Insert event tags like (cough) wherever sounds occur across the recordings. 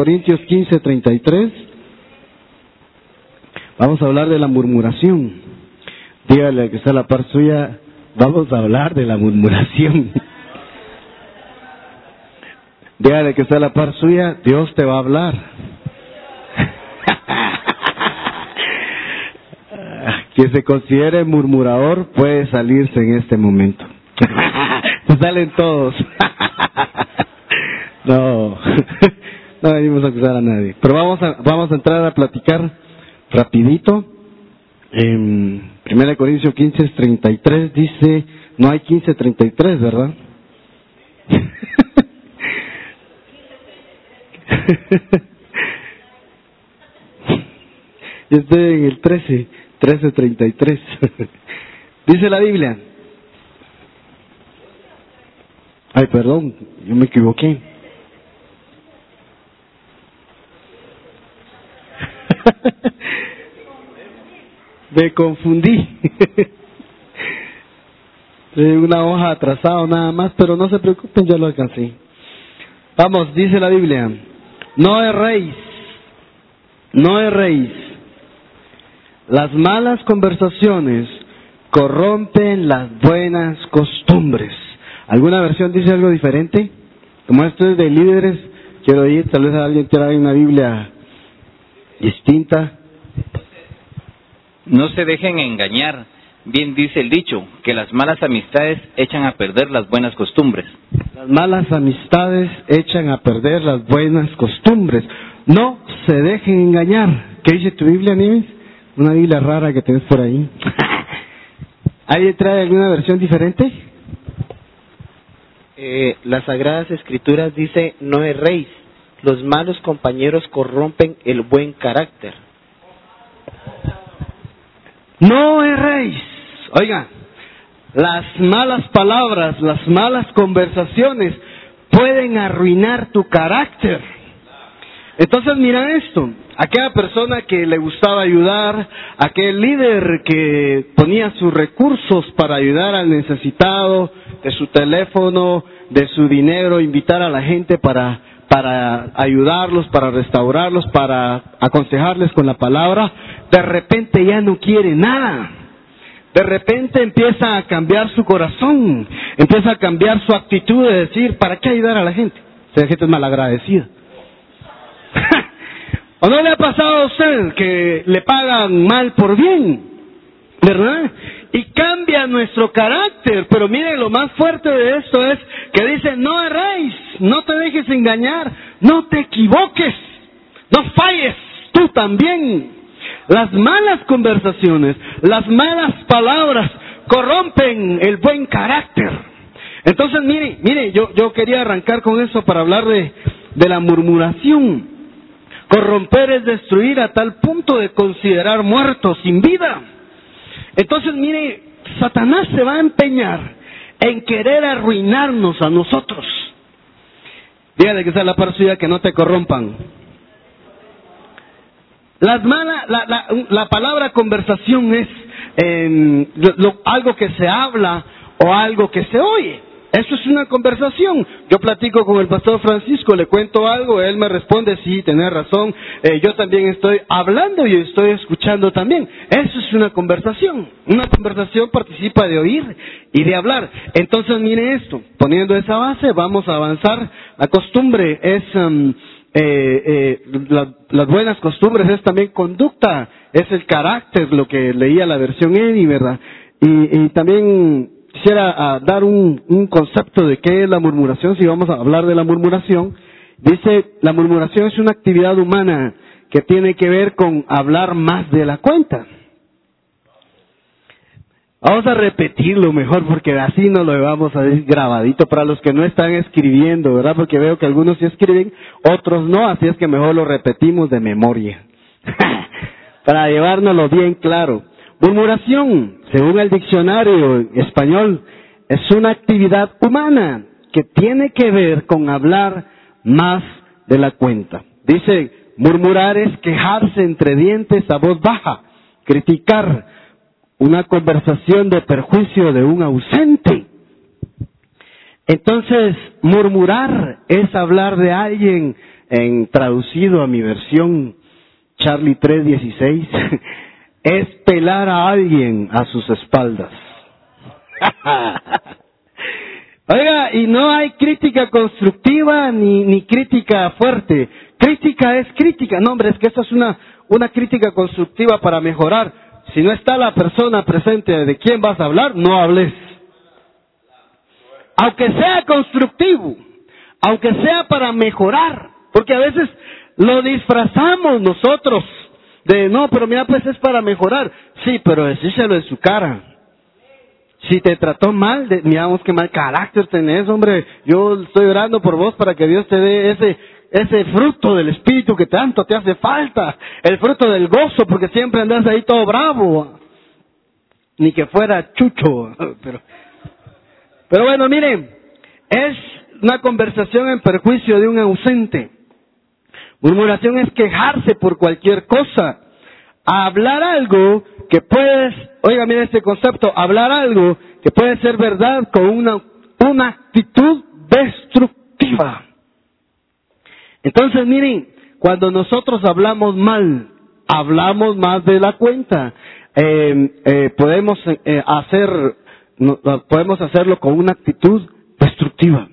Corintios 15, 33. Vamos a hablar de la murmuración. Dígale que está la par suya, vamos a hablar de la murmuración. (laughs) Dígale que está la par suya, Dios te va a hablar. (laughs) Quien se considere murmurador puede salirse en este momento. (laughs) Salen todos. no, no venimos a acusar a nadie. Pero vamos a, vamos a entrar a platicar rapidito. En 1 Corintios 15, 33 dice, no hay 15, 33, ¿verdad? (laughs) Yo estoy en el 13, 1333. (laughs) Dice la Biblia. Ay, perdón, yo me equivoqué. (laughs) me confundí. (laughs) Una hoja atrasada nada más, pero no se preocupen, ya lo alcancé. Vamos, dice la Biblia. No erréis, no erréis. Las malas conversaciones corrompen las buenas costumbres. ¿Alguna versión dice algo diferente? Como esto es de líderes, quiero ir, tal vez alguien trae una Biblia distinta. No se dejen engañar. Bien dice el dicho, que las malas amistades echan a perder las buenas costumbres. Las malas amistades echan a perder las buenas costumbres. No se dejen engañar. ¿Qué dice tu Biblia, Nimes? Una Biblia rara que tienes por ahí. (laughs) ¿Alguien trae alguna versión diferente? Eh, las Sagradas Escrituras dice, no erréis, los malos compañeros corrompen el buen carácter. No erréis. Oiga, las malas palabras, las malas conversaciones pueden arruinar tu carácter. Entonces mira esto, aquella persona que le gustaba ayudar, aquel líder que ponía sus recursos para ayudar al necesitado, de su teléfono, de su dinero, invitar a la gente para, para ayudarlos, para restaurarlos, para aconsejarles con la palabra, de repente ya no quiere nada. De repente empieza a cambiar su corazón, empieza a cambiar su actitud de decir, ¿para qué ayudar a la gente? Si la gente es malagradecida. (laughs) ¿O no le ha pasado a usted que le pagan mal por bien? ¿Verdad? Y cambia nuestro carácter. Pero miren, lo más fuerte de esto es que dice, no erréis, no te dejes engañar, no te equivoques, no falles, tú también. Las malas conversaciones, las malas palabras corrompen el buen carácter. Entonces, mire, mire, yo, yo quería arrancar con eso para hablar de, de la murmuración. Corromper es destruir a tal punto de considerar muertos sin vida. Entonces, mire, Satanás se va a empeñar en querer arruinarnos a nosotros. Dígale que sea la par que no te corrompan. Las malas, la, la, la, palabra conversación es eh, lo, algo que se habla o algo que se oye. Eso es una conversación. Yo platico con el pastor Francisco, le cuento algo, él me responde, sí, tenés razón, eh, yo también estoy hablando y estoy escuchando también. Eso es una conversación. Una conversación participa de oír y de hablar. Entonces, mire esto, poniendo esa base, vamos a avanzar. La costumbre es, um, eh, eh, la, las buenas costumbres es también conducta, es el carácter, lo que leía la versión Eni, ¿verdad? Y, y también quisiera uh, dar un, un, concepto de qué es la murmuración, si vamos a hablar de la murmuración. Dice, la murmuración es una actividad humana que tiene que ver con hablar más de la cuenta. Vamos a repetirlo mejor porque así no lo vamos a decir grabadito para los que no están escribiendo, ¿verdad? Porque veo que algunos sí escriben, otros no, así es que mejor lo repetimos de memoria. (laughs) para llevárnoslo bien claro. Murmuración, según el diccionario español, es una actividad humana que tiene que ver con hablar más de la cuenta. Dice, murmurar es quejarse entre dientes a voz baja, criticar una conversación de perjuicio de un ausente. Entonces, murmurar es hablar de alguien, en traducido a mi versión Charlie 316, (laughs) es pelar a alguien a sus espaldas. (laughs) Oiga, y no hay crítica constructiva ni, ni crítica fuerte. Crítica es crítica. No, hombre, es que esa es una, una crítica constructiva para mejorar. Si no está la persona presente de quién vas a hablar, no hables. Aunque sea constructivo, aunque sea para mejorar, porque a veces lo disfrazamos nosotros de no, pero mira, pues es para mejorar. Sí, pero decíselo en su cara. Si te trató mal, de, miramos qué mal carácter tenés, hombre. Yo estoy orando por vos para que Dios te dé ese, ese fruto del Espíritu que tanto te hace falta. El fruto del gozo, porque siempre andas ahí todo bravo. Ni que fuera chucho. (laughs) Pero, pero bueno, miren, es una conversación en perjuicio de un ausente. Murmuración es quejarse por cualquier cosa. Hablar algo que puedes, oiga, mira este concepto, hablar algo que puede ser verdad con una, una actitud destructiva. Entonces, miren, cuando nosotros hablamos mal, hablamos más de la cuenta. Eh, eh, podemos eh, hacer, podemos hacerlo con una actitud destructiva.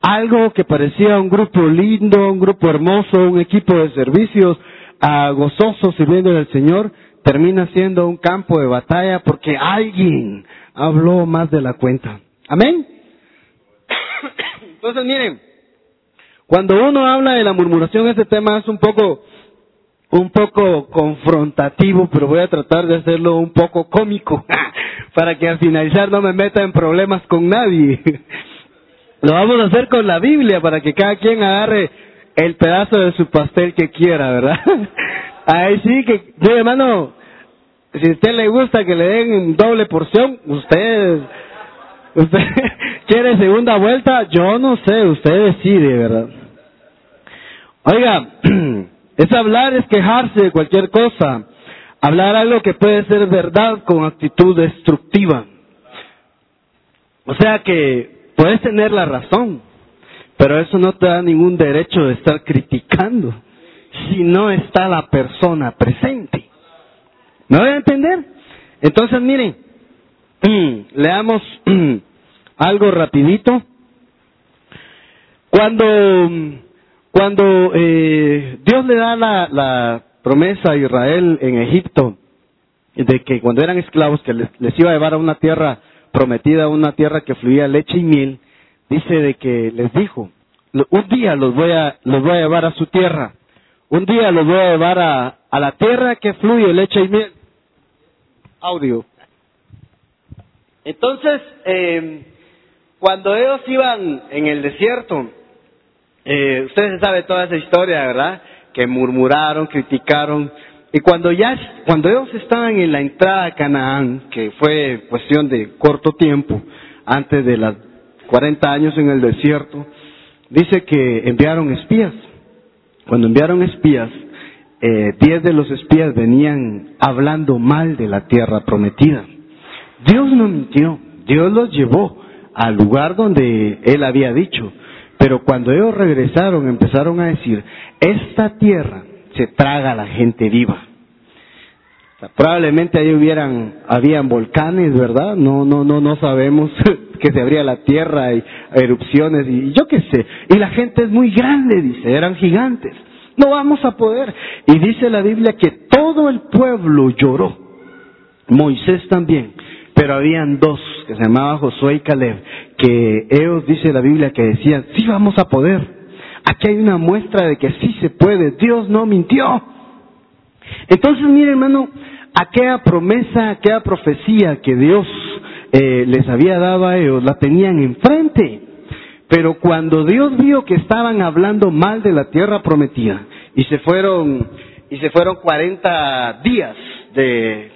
Algo que parecía un grupo lindo, un grupo hermoso, un equipo de servicios ah, gozoso sirviendo al Señor, termina siendo un campo de batalla porque alguien habló más de la cuenta. Amén. Entonces miren, cuando uno habla de la murmuración, este tema es un poco, un poco confrontativo, pero voy a tratar de hacerlo un poco cómico, (laughs) para que al finalizar no me meta en problemas con nadie. Lo vamos a hacer con la Biblia, para que cada quien agarre el pedazo de su pastel que quiera, ¿verdad? (laughs) Ahí sí que, yo hermano, si a usted le gusta que le den doble porción, usted, usted (laughs) quiere segunda vuelta, yo no sé, usted decide, ¿verdad? Oiga, (clears throat) es hablar, es quejarse de cualquier cosa, hablar algo que puede ser verdad con actitud destructiva. O sea que puedes tener la razón, pero eso no te da ningún derecho de estar criticando si no está la persona presente. ¿Me voy a entender? Entonces, miren, (clears throat) leamos (clears throat) algo rapidito. Cuando, cuando eh, Dios le da la, promesa a Israel en Egipto, de que cuando eran esclavos, que les iba a llevar a una tierra prometida, una tierra que fluía leche y miel, dice de que les dijo, un día los voy a, los voy a llevar a su tierra, un día los voy a llevar a, a la tierra que fluye leche y miel. Audio. Entonces, eh, cuando ellos iban en el desierto, eh, ustedes saben toda esa historia, ¿verdad? Que murmuraron, criticaron, y cuando ellos estaban en la entrada a Canaán, que fue cuestión de corto tiempo, antes de los 40 años en el desierto, dice que enviaron espías. Cuando enviaron espías, eh, diez de los espías venían hablando mal de la tierra prometida. Dios no mintió, Dios los llevó al lugar donde Él había dicho. Pero cuando ellos regresaron empezaron a decir, esta tierra se traga a la gente viva. probablemente ahí hubieran, habían volcanes, ¿verdad? No, no, no, no sabemos (laughs) que se abría la tierra y erupciones y yo qué sé. Y la gente es muy grande, dice, eran gigantes. No vamos a poder. Y dice la Biblia que todo el pueblo lloró. Moisés también. Pero habían dos que se llamaban Josué y Caleb, que ellos, dice la Biblia, que decían, sí vamos a poder. Aquí hay una muestra de que sí se puede. Dios no mintió. Entonces, mire hermano, aquella promesa, aquella profecía que Dios eh, les había dado a ellos, la tenían enfrente. Pero cuando Dios vio que estaban hablando mal de la tierra prometida y se fueron y se fueron 40 días de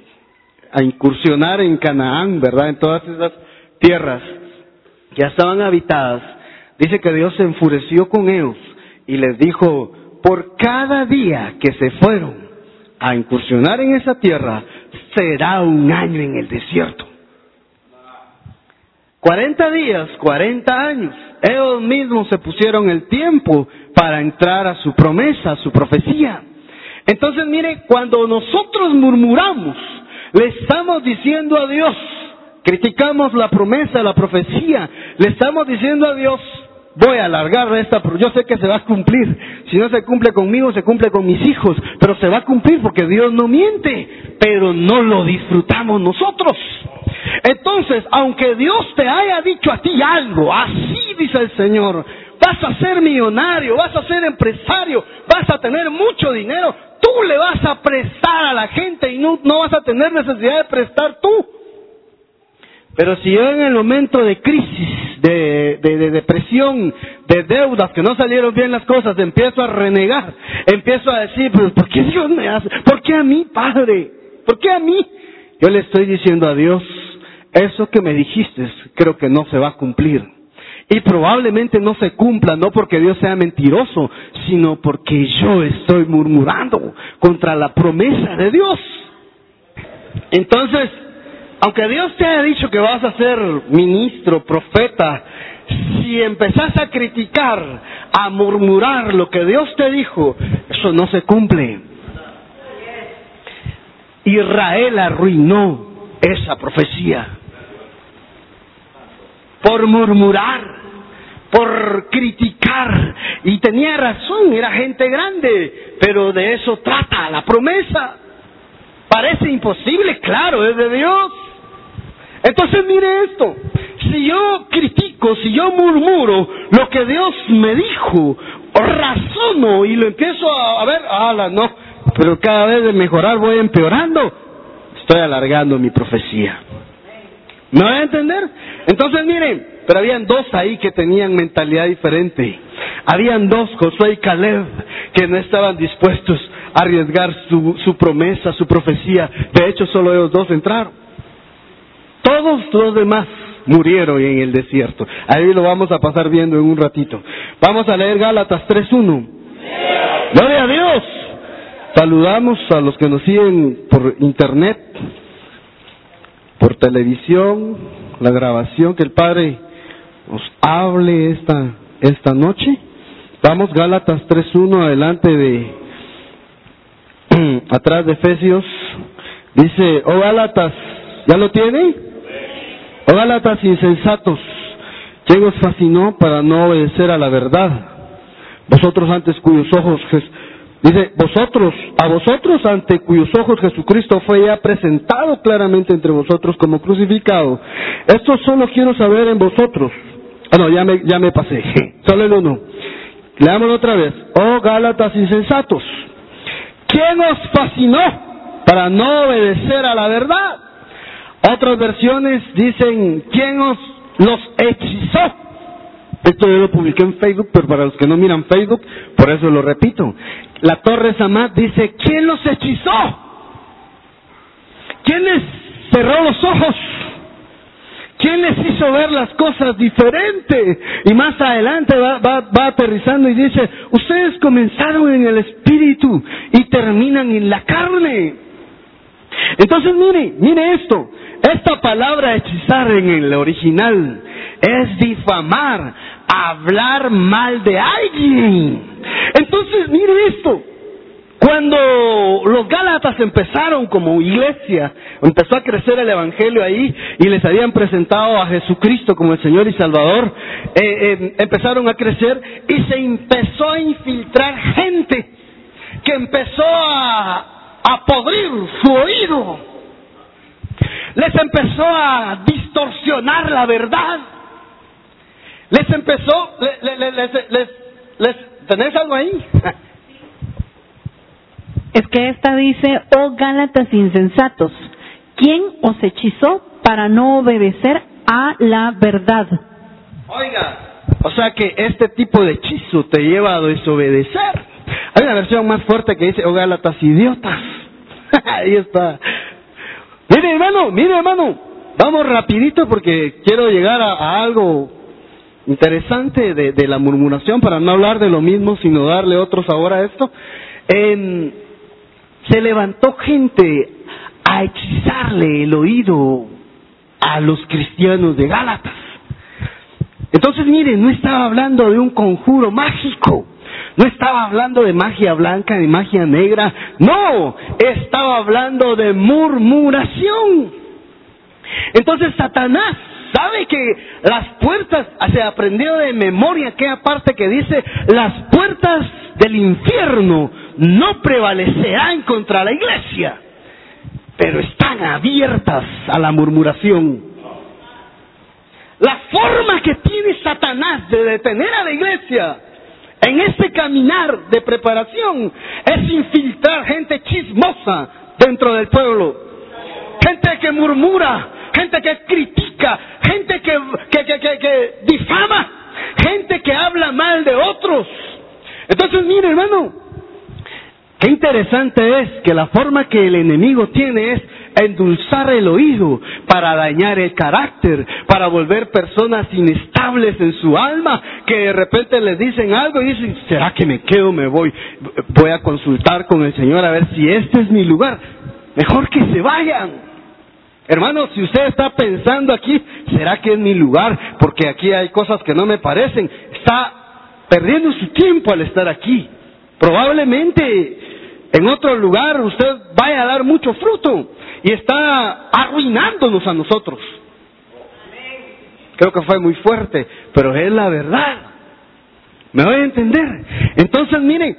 a incursionar en Canaán, ¿verdad? En todas esas tierras que ya estaban habitadas, dice que Dios se enfureció con ellos y les dijo, por cada día que se fueron a incursionar en esa tierra, será un año en el desierto. 40 días, 40 años. Ellos mismos se pusieron el tiempo para entrar a su promesa, a su profecía. Entonces, mire, cuando nosotros murmuramos, le estamos diciendo a Dios, criticamos la promesa, la profecía, le estamos diciendo a Dios, voy a alargar esta, pero yo sé que se va a cumplir. Si no se cumple conmigo, se cumple con mis hijos, pero se va a cumplir porque Dios no miente, pero no lo disfrutamos nosotros. Entonces, aunque Dios te haya dicho a ti algo, así dice el Señor, vas a ser millonario, vas a ser empresario, vas a tener mucho dinero, tú le vas a prestar a la gente y no, no vas a tener necesidad de prestar tú. Pero si yo en el momento de crisis, de, de, de, depresión, de deudas, que no salieron bien las cosas, empiezo a renegar, empiezo a decir, pero ¿por qué Dios me hace? ¿Por qué a mí, Padre? ¿Por qué a mí? Yo le estoy diciendo a Dios, eso que me dijiste creo que no se va a cumplir. Y probablemente no se cumpla, no porque Dios sea mentiroso, sino porque yo estoy murmurando contra la promesa de Dios. Entonces, aunque Dios te haya dicho que vas a ser ministro, profeta, si empezás a criticar, a murmurar lo que Dios te dijo, eso no se cumple. Israel arruinó esa profecía por murmurar, por criticar. Y tenía razón, era gente grande, pero de eso trata la promesa. Parece imposible, claro, es de Dios. Entonces mire esto, si yo critico, si yo murmuro lo que Dios me dijo, razono y lo empiezo a, ver, ala, no, pero cada vez de mejorar voy empeorando, estoy alargando mi profecía. ¿Me van a entender? Entonces miren, pero habían dos ahí que tenían mentalidad diferente. Habían dos, Josué y Caleb, que no estaban dispuestos a arriesgar su promesa, su profecía. De hecho, solo ellos dos entraron. Todos los demás murieron en el desierto. Ahí lo vamos a pasar viendo en un ratito. Vamos a leer Gálatas 3.1. Gloria a Dios. Saludamos a los que nos siguen por internet, por televisión, la grabación, que el Padre nos hable esta, esta noche. Vamos, Gálatas 3.1, adelante de, (clears throat) atrás de Efesios. Dice, oh Gálatas, ¿ya lo tiene? Gálatas insensatos, ¿quién os fascinó para no obedecer a la verdad? Vosotros antes cuyos ojos Dice, vosotros, a vosotros ante cuyos ojos Jesucristo fue ya presentado claramente entre vosotros como crucificado. Esto solo quiero saber en vosotros. Ah, no, ya me, ya me pasé. Solo el uno. Leámoslo otra vez. Oh Gálatas insensatos. ¿Quién os fascinó para no obedecer a la verdad? Otras versiones dicen, ¿quién os los hechizó? Esto yo lo publiqué en Facebook, pero para los que no miran Facebook, por eso lo repito. La Torre Samad dice, ¿quién los hechizó? ¿Quién les cerró los ojos? ¿Quién les hizo ver las cosas diferente? Y más adelante va, aterrizando y dice, ustedes comenzaron en el espíritu y terminan en la carne. Entonces mire, mire esto, esta palabra hechizar en el original es difamar, hablar mal de alguien. Entonces, mire esto. Cuando los Gálatas empezaron como iglesia, empezó a crecer el Evangelio ahí y les habían presentado a Jesucristo como el Señor y Salvador, eh, eh, empezaron a crecer y se empezó a infiltrar gente que empezó a, a podrir su oído, les empezó a distorsionar la verdad les empezó, les, les, les, les, ¿tenés algo ahí? (laughs) Es que esta dice, oh Gálatas insensatos, ¿quién os hechizó para no obedecer a la verdad? Oiga, o sea que este tipo de hechizo te lleva a desobedecer. Hay una versión más fuerte que dice, oh Gálatas idiotas. (laughs) ahí está. Mire hermano, mire hermano, vamos rapidito porque quiero llegar a, algo interesante de, la murmuración, para no hablar de lo mismo, sino darle otro sabor a esto. Se levantó gente a hechizarle el oído a los cristianos de Gálatas. Entonces, miren, no estaba hablando de un conjuro mágico, no estaba hablando de magia blanca, de magia negra, no, estaba hablando de murmuración. Entonces, Satanás sabe que las puertas, se aprendió de memoria aquella parte que dice, las puertas del infierno no prevalecerán contra la iglesia, pero están abiertas a la murmuración. La forma que tiene Satanás de detener a la iglesia en este caminar de preparación es infiltrar gente chismosa dentro del pueblo. Gente que murmura, gente que critica, gente que, que, que, que, que difama, gente que habla mal de otros. Entonces, mire hermano, qué interesante es que la forma que el enemigo tiene es endulzar el oído para dañar el carácter, para volver personas inestables en su alma, que de repente les dicen algo y dicen, ¿será que me quedo, me voy? Voy a consultar con el Señor a ver si este es mi lugar. Mejor que se vayan. Hermano, si usted está pensando aquí, ¿será que es mi lugar? Porque aquí hay cosas que no me parecen. Está perdiendo su tiempo al estar aquí. Probablemente en otro lugar usted vaya a dar mucho fruto y está arruinándonos a nosotros. Creo que fue muy fuerte, pero es la verdad. ¿Me voy a entender? Entonces, miren,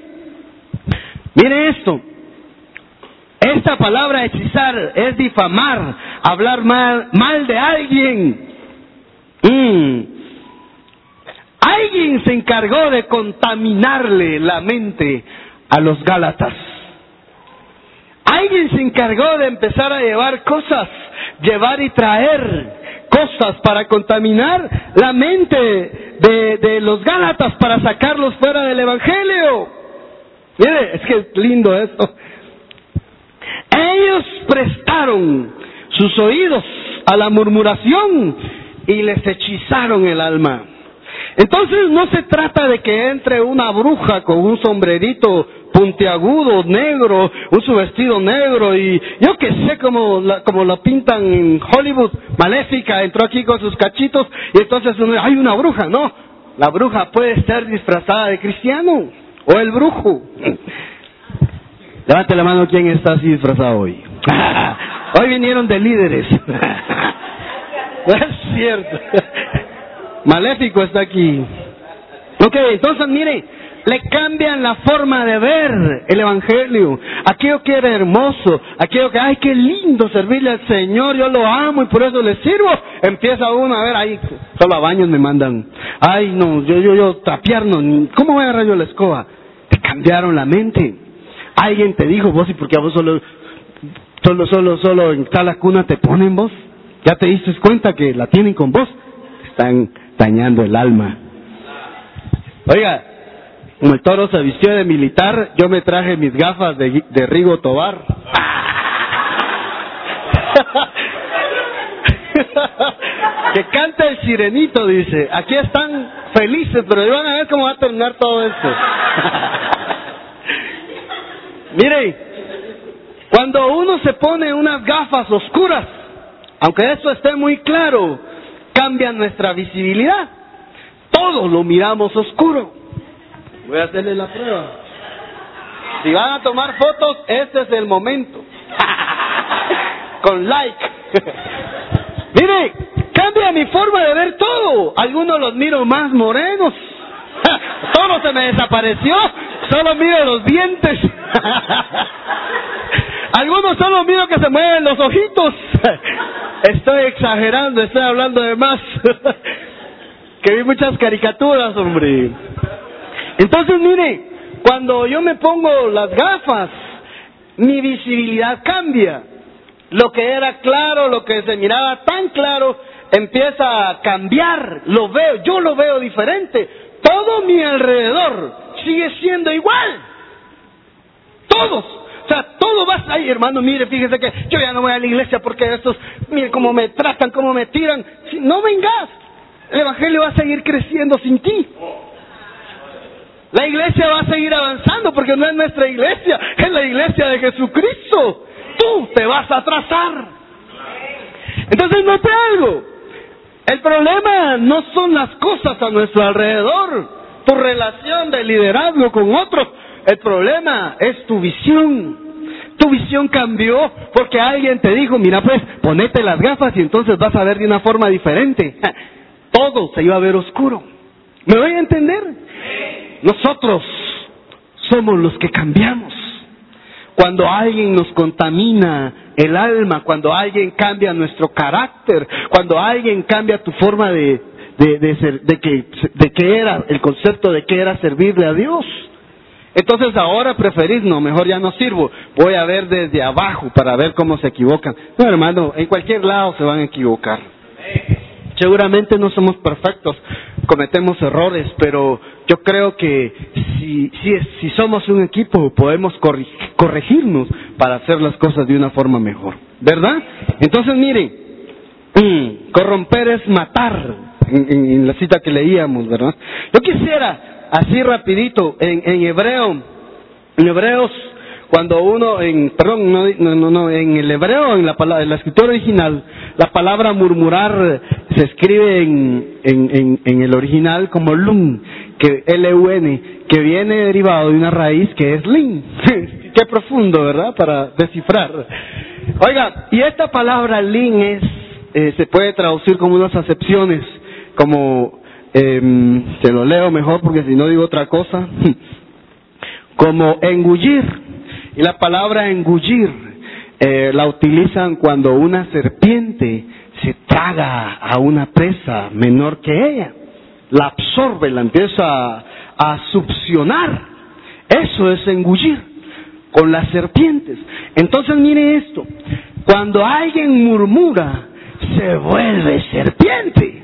miren esto. Esta palabra hechizar es difamar, hablar mal, mal de alguien. Mm. Alguien se encargó de contaminarle la mente a los Gálatas. Alguien se encargó de empezar a llevar cosas, llevar y traer cosas para contaminar la mente de, de los Gálatas, para sacarlos fuera del Evangelio. Mire, es que es lindo esto. Ellos prestaron sus oídos a la murmuración y les hechizaron el alma. Entonces no se trata de que entre una bruja con un sombrerito puntiagudo, negro, un su vestido negro y yo que sé como la, como pintan en Hollywood, maléfica, entró aquí con sus cachitos y entonces hay una bruja, no, la bruja puede estar disfrazada de cristiano o el brujo. (laughs) Levante la mano quién está así disfrazado hoy. (laughs) hoy vinieron de líderes. (laughs) no es cierto. Maléfico está aquí. Ok, entonces mire, le cambian la forma de ver el Evangelio. Aquello que era hermoso, aquello que, ay, qué lindo servirle al Señor, yo lo amo y por eso le sirvo. Empieza uno a ver, ay, solo a baños me mandan. Ay, no, yo, yo, yo, trapear, no, ¿cómo voy a agarrar yo la escoba? Te cambiaron la mente. Alguien te dijo, vos, y porque a vos solo, solo, solo, solo en tal cuna te ponen vos. Ya te diste cuenta que la tienen con vos. Están dañando el alma. Oiga, como el toro se vistió de militar, yo me traje mis gafas de, de Rigo Tobar. (laughs) que canta el sirenito, dice. Aquí están felices, pero van a ver cómo va a terminar todo esto. (laughs) Mire, cuando uno se pone unas gafas oscuras, aunque eso esté muy claro, cambia nuestra visibilidad. Todos lo miramos oscuro. Voy a hacerle la prueba. Si van a tomar fotos, este es el momento. (laughs) Con like. (laughs) Mire, cambia mi forma de ver todo. Algunos los miro más morenos. (laughs) Todo se me desapareció. Solo miro los dientes. Algunos solo miro que se mueven los ojitos. Estoy exagerando, estoy hablando de más. que vi muchas caricaturas, hombre. Entonces, mire, cuando yo me pongo las gafas, mi visibilidad cambia. Lo que era claro, lo que se miraba tan claro, empieza a cambiar. Lo veo, yo lo veo diferente. Todo mi alrededor sigue siendo igual. Todos. O sea, todo va ahí, hermano, mire, fíjese que yo ya no voy a la iglesia porque estos, mire cómo me tratan, cómo me tiran. Si no vengas, el evangelio va a seguir creciendo sin ti. La iglesia va a seguir avanzando porque no es nuestra iglesia, es la iglesia de Jesucristo. tú te vas a atrasar. Entonces note algo. El problema no son las cosas a nuestro alrededor, tu relación de liderazgo con otros. El problema es tu visión. Tu visión cambió porque alguien te dijo, mira pues, ponete las gafas y entonces vas a ver de una forma diferente. (laughs) Todo se iba a ver oscuro. ¿Me voy a entender? Nosotros somos los que cambiamos. Cuando alguien nos contamina el alma, cuando alguien cambia nuestro carácter, cuando alguien cambia tu forma de, de, ser, de, que, de que era, el concepto de que era servirle a Dios. Entonces ahora preferís, no, mejor ya no sirvo, voy a ver desde abajo para ver cómo se equivocan. No, hermano, en cualquier lado se van a equivocar. Seguramente no somos perfectos, cometemos errores, pero yo creo que si, si, si somos un equipo podemos corregirnos para hacer las cosas de una forma mejor, ¿verdad? Entonces miren, mm, corromper es matar, en, la cita que leíamos, ¿verdad? Yo quisiera, así rapidito, en hebreo, en hebreos cuando uno en perdón no, no, no en el hebreo en la palabra en la escritura original la palabra murmurar se escribe en, en, en, el original como lun que l u n que viene derivado de una raíz que es lin. (laughs) Qué profundo verdad para descifrar. Oiga y esta palabra lin es eh, se puede traducir como unas acepciones como eh, se lo leo mejor porque si no digo otra cosa. (laughs) Como engullir y la palabra engullir eh, la utilizan cuando una serpiente se traga a una presa menor que ella. La absorbe, la empieza a, a succionar. Eso es engullir con las serpientes. Entonces mire esto, cuando alguien murmura, se vuelve serpiente.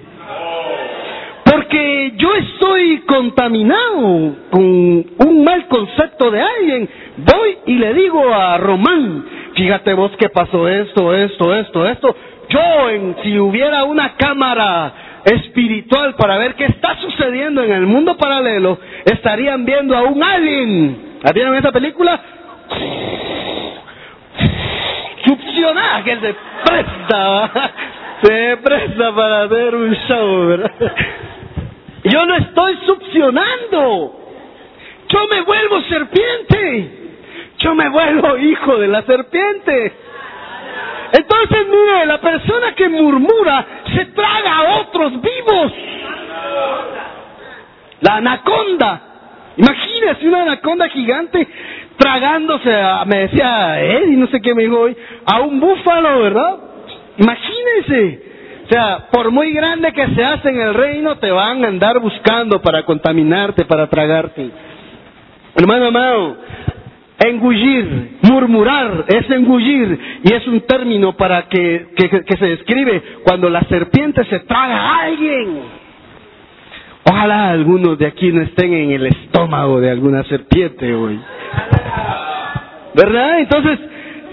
Porque yo estoy contaminado con un mal concepto de alguien. Voy y le digo a Román, fíjate vos que pasó esto, esto, esto, esto. Yo, en, si hubiera una cámara espiritual para ver qué está sucediendo en el mundo paralelo, estarían viendo a un alien. ¿Vieron esa película? Succionar, que se presta, (laughs) se presta para hacer un show, ¿verdad? Yo no estoy succionando. Yo me vuelvo serpiente. Yo me vuelvo hijo de la serpiente. Entonces, mire, la persona que murmura se traga a otros vivos. La anaconda. Imagínese una anaconda gigante tragándose, a, me decía y no sé qué me dijo hoy, a un búfalo, ¿verdad? Imagínese. O sea, por muy grande que se hace en el reino, te van a andar buscando para contaminarte, para tragarte. Hermano amado, engullir, murmurar, es engullir y es un término para que, que, que se describe cuando la serpiente se traga a alguien. Ojalá algunos de aquí no estén en el estómago de alguna serpiente hoy. ¿Verdad? Entonces,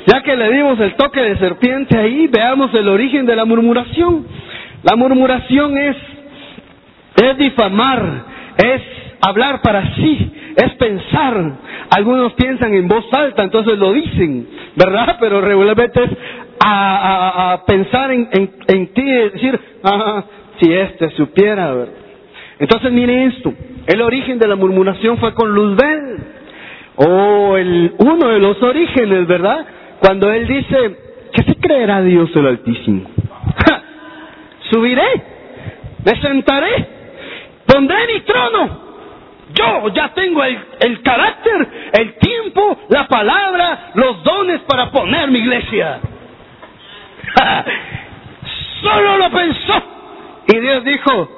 ya que le dimos el toque de serpiente ahí, veamos el origen de la murmuración. La murmuración es, es difamar, es hablar para sí, es pensar. Algunos piensan en voz alta, entonces lo dicen, ¿verdad? (laughs) Pero regularmente es a, pensar en, en, en, ti y decir, ah, si este supiera, ¿verdad? Entonces mire esto, el origen de la murmuración fue con Luzbel, o el, uno de los orígenes, ¿verdad? Cuando él dice, ¿qué se creerá Dios el Altísimo? Subiré, me sentaré, pondré mi trono. Yo ya tengo el, el carácter, el tiempo, la palabra, los dones para poner mi iglesia. (laughs) Solo lo pensó. Y Dios dijo,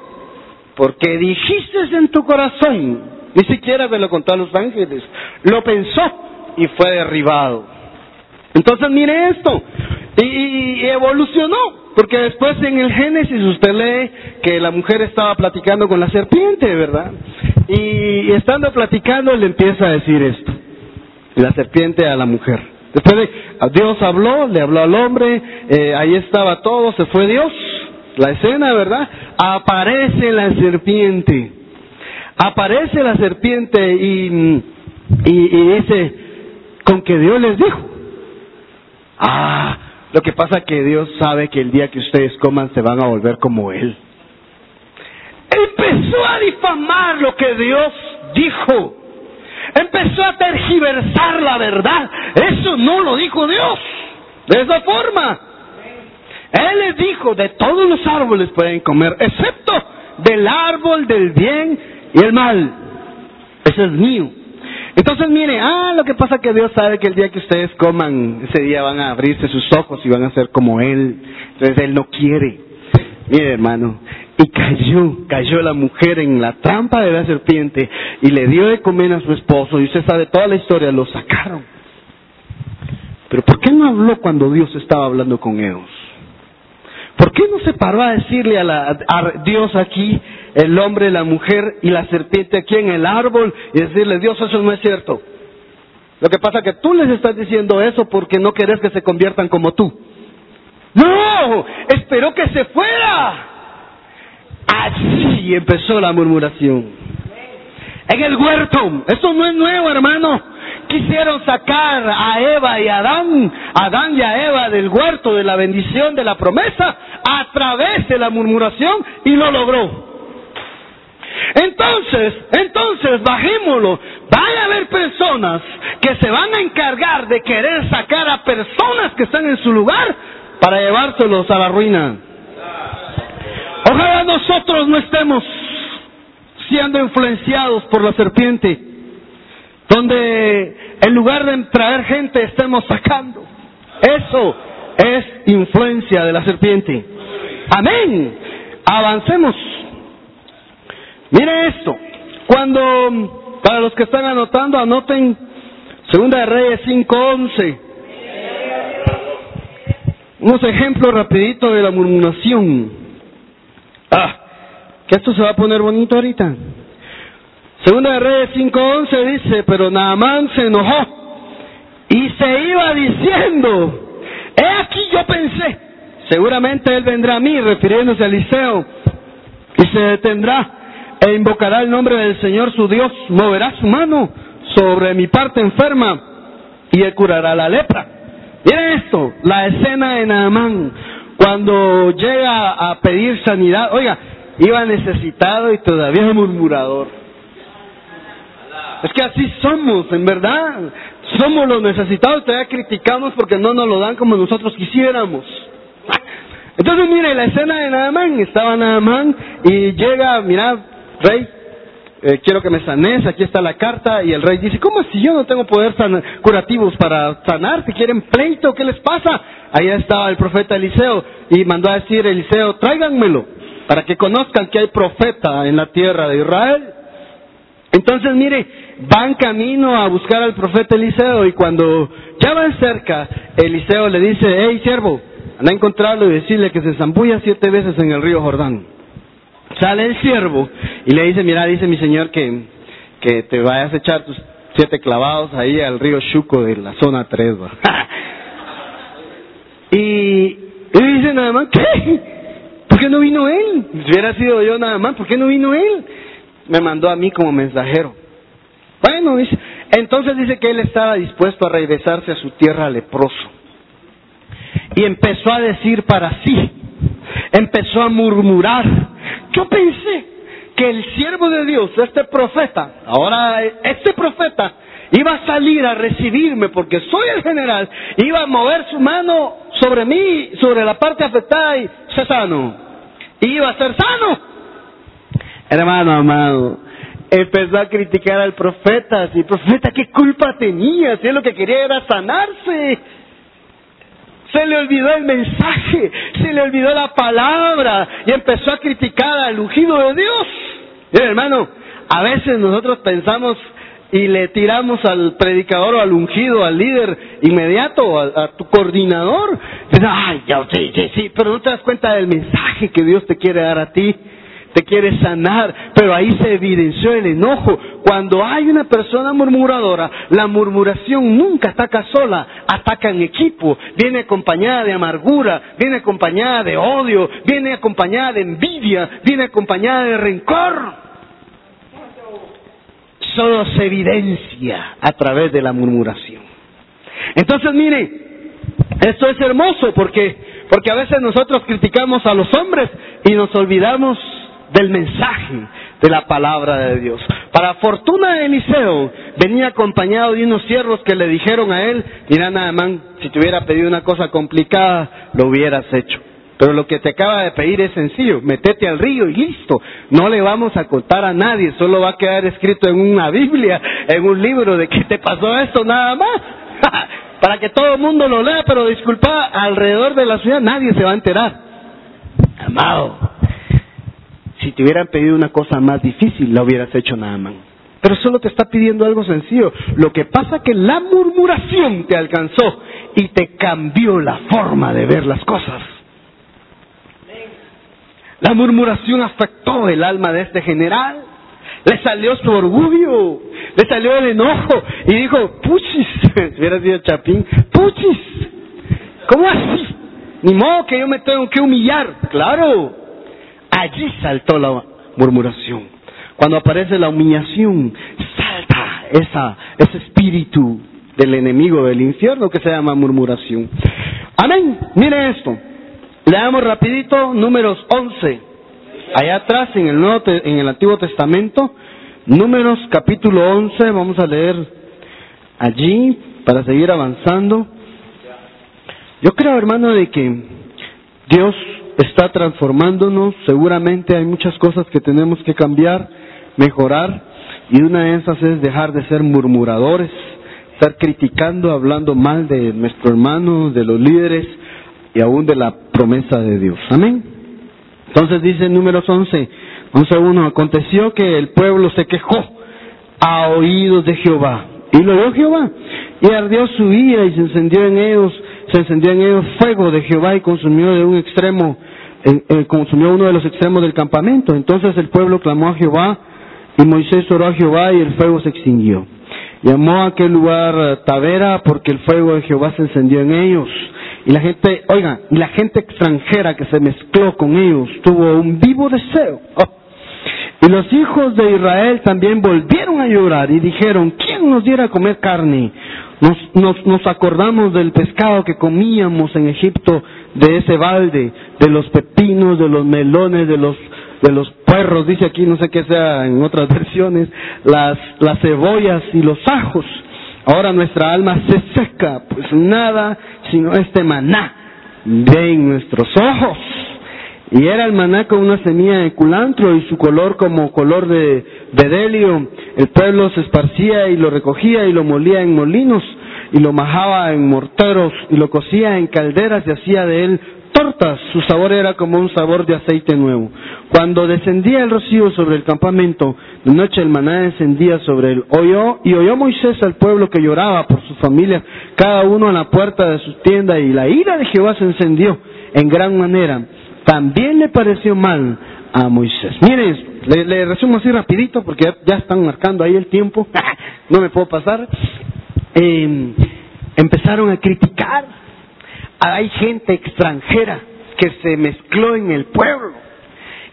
porque dijiste en tu corazón, ni siquiera me lo contó a los ángeles, lo pensó y fue derribado. Entonces mire esto, y, evolucionó, porque después en el Génesis usted lee que la mujer estaba platicando con la serpiente, ¿verdad? Y, estando platicando le empieza a decir esto, la serpiente a la mujer. Después de, Dios habló, le habló al hombre, eh, ahí estaba todo, se fue Dios, la escena, ¿verdad? Aparece la serpiente, aparece la serpiente y, y dice, con que Dios les dijo, Ah, lo que pasa es que Dios sabe que el día que ustedes coman se van a volver como Él. Empezó a difamar lo que Dios dijo. Empezó a tergiversar la verdad. Eso no lo dijo Dios. De esa forma. Él les dijo, de todos los árboles pueden comer, excepto del árbol del bien y el mal. Ese es mío. Entonces mire, ah, lo que pasa que Dios sabe que el día que ustedes coman, ese día van a abrirse sus ojos y van a ser como Él. Entonces Él no quiere. Mire hermano, y cayó, cayó la mujer en la trampa de la serpiente y le dio de comer a su esposo y usted sabe toda la historia, lo sacaron. Pero ¿por qué no habló cuando Dios estaba hablando con ellos? ¿Por qué no se paró a decirle a, la, a Dios aquí, el hombre, la mujer y la serpiente aquí en el árbol y decirle, Dios, eso no es cierto? Lo que pasa es que tú les estás diciendo eso porque no querés que se conviertan como tú. No, esperó que se fuera. Así empezó la murmuración. En el huerto, esto no es nuevo, hermano. Quisieron sacar a Eva y a Adán, Adán y a Eva del huerto de la bendición de la promesa a través de la murmuración y lo logró. Entonces, entonces, bajémoslo. Van a haber personas que se van a encargar de querer sacar a personas que están en su lugar para llevárselos a la ruina. Ojalá nosotros no estemos siendo influenciados por la serpiente, donde en lugar de traer gente estemos sacando. Eso es influencia de la serpiente. Amén. Avancemos. Mire esto. Cuando, para los que están anotando, anoten Segunda de Reyes 5.11. Unos ejemplos rapidito de la murmuración. Ah, que esto se va a poner bonito ahorita. Segunda de Reyes 5.11 dice, pero Naamán se enojó y se iba diciendo, he aquí yo pensé, seguramente él vendrá a mí, refiriéndose a Eliseo, y se detendrá e invocará el nombre del Señor su Dios, moverá su mano sobre mi parte enferma y él curará la lepra. Miren esto, la escena de Naamán, cuando llega a pedir sanidad, oiga, iba necesitado y todavía murmurador. Es que así somos, en verdad. Somos los necesitados, todavía criticamos porque no nos lo dan como nosotros quisiéramos. Entonces, mire, la escena de Naamán, estaba Naamán y llega, mira, rey, eh, quiero que me sanes, aquí está la carta, y el rey dice, ¿cómo si yo no tengo poder curativos para sanar? ¿Si quieren pleito? ¿Qué les pasa? Ahí estaba el profeta Eliseo, y mandó a decir Eliseo, tráiganmelo, para que conozcan que hay profeta en la tierra de Israel. Entonces, mire, van camino a buscar al profeta Eliseo, y cuando ya van cerca, Eliseo le dice, hey, siervo, anda a encontrarlo y decirle que se zambulla siete veces en el río Jordán. Sale el siervo y le dice, mira, dice mi señor que, que te vayas a echar tus siete clavados ahí al río Chuco de la zona 3. (laughs) y, y dice nada más, ¿qué? ¿Por qué no vino él? Si hubiera sido yo nada más, ¿por qué no vino él? Me mandó a mí como mensajero. Bueno, dice, entonces dice que él estaba dispuesto a regresarse a su tierra leproso. Y empezó a decir para sí, empezó a murmurar. Yo pensé que el siervo de Dios, este profeta, ahora este profeta, iba a salir a recibirme porque soy el general, iba a mover su mano sobre mí, sobre la parte afectada y ser sano. Iba a ser sano. Hermano amado, empezó a criticar al profeta. Si profeta, ¿qué culpa tenía? Si él lo que quería era sanarse. Se le olvidó el mensaje, se le olvidó la palabra y empezó a criticar al ungido de Dios. hermano, a veces nosotros pensamos y le tiramos al predicador o al ungido, al líder inmediato, a, tu coordinador. Ay, ya, sí, sí, sí, pero no te das cuenta del mensaje que Dios te quiere dar a ti te quiere sanar, pero ahí se evidenció el enojo. Cuando hay una persona murmuradora, la murmuración nunca ataca sola, ataca en equipo, viene acompañada de amargura, viene acompañada de odio, viene acompañada de envidia, viene acompañada de rencor. Solo se evidencia a través de la murmuración. Entonces, mire, Esto es hermoso porque, porque a veces nosotros criticamos a los hombres y nos olvidamos del mensaje de la palabra de Dios. Para fortuna de Eliseo, venía acompañado de unos siervos que le dijeron a él, mira Naamán, si te hubiera pedido una cosa complicada, lo hubieras hecho. Pero lo que te acaba de pedir es sencillo, metete al río y listo. No le vamos a contar a nadie, solo va a quedar escrito en una Biblia, en un libro de que te pasó esto nada más. (laughs) Para que todo el mundo lo lea, pero disculpa, alrededor de la ciudad nadie se va a enterar. Amado, si te hubieran pedido una cosa más difícil, la hubieras hecho nada más. Pero solo te está pidiendo algo sencillo. Lo que pasa que la murmuración te alcanzó y te cambió la forma de ver las cosas. La murmuración afectó el alma de este general. Le salió su orgullo, le salió el enojo y dijo, puchis, (laughs) si hubiera sido Chapín, puchis, ¿cómo así? Ni modo que yo me tengo que humillar, claro. Allí saltó la murmuración. Cuando aparece la humillación, salta ese espíritu del enemigo del infierno que se llama murmuración. Amén. Mire esto. Leamos rapidito números 11. Allá atrás en el, Nuevo, en el Antiguo Testamento, números capítulo 11, vamos a leer allí para seguir avanzando. Yo creo, hermano, de que Dios está transformándonos, seguramente hay muchas cosas que tenemos que cambiar, mejorar, y una de esas es dejar de ser murmuradores, estar criticando, hablando mal de nuestro hermano, de los líderes y aún de la promesa de Dios. Amén. Entonces dice números 11, 11.1, aconteció que el pueblo se quejó a oídos de Jehová. Y lo oyó Jehová. Y ardió su ira y se encendió en ellos, se encendió en ellos fuego de Jehová y consumió de un extremo, consumió uno de los extremos del campamento. Entonces el pueblo clamó a Jehová y Moisés oró a Jehová y el fuego se extinguió. Llamó a aquel lugar eh, Tavera porque el fuego de Jehová se encendió en ellos. Y la gente, oiga, y la gente extranjera que se mezcló con ellos tuvo un vivo deseo. Oh. Y los hijos de Israel también volvieron a llorar y dijeron, ¿quién nos diera a comer carne? Nos, nos acordamos del pescado que comíamos en Egipto, de ese balde, de los pepinos, de los melones, de los de los puerros, dice aquí, no sé qué sea en otras (laughs) versiones, las, las cebollas y los ajos. Ahora nuestra alma se seca, pues nada sino este maná ven nuestros ojos. Y era el maná con una semilla de culantro y su color como color de bedelio. El pueblo se esparcía y lo recogía y lo molía en molinos y lo majaba en morteros y lo cocía en calderas y hacía de él tortas. Su sabor era como un sabor de aceite nuevo. Cuando descendía el rocío sobre el campamento, de noche el maná descendía sobre él. Oyó, y oyó Moisés al pueblo que lloraba por su familia, cada uno a la puerta de su tienda, y la ira de Jehová se encendió en gran manera. También le pareció mal a Moisés. Miren, le, resumo así rapidito porque ya, están marcando ahí el tiempo, (laughs) no me puedo pasar. Em, empezaron a criticar. Hay gente extranjera que se mezcló en el pueblo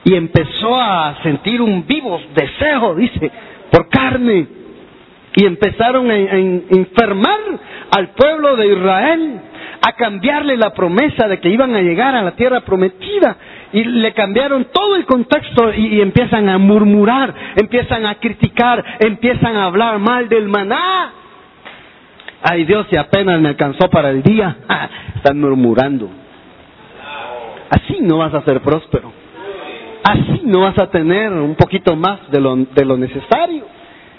y empezó a sentir un vivo deseo, dice, por carne. Y empezaron a, enfermar al pueblo de Israel, a cambiarle la promesa de que iban a llegar a la tierra prometida. Y le cambiaron todo el contexto y, empiezan a murmurar, empiezan a criticar, empiezan a hablar mal del maná. Ay Dios, si apenas me alcanzó para el día, (laughs) están murmurando. Así no vas a ser próspero así no vas a tener un poquito más de lo, necesario.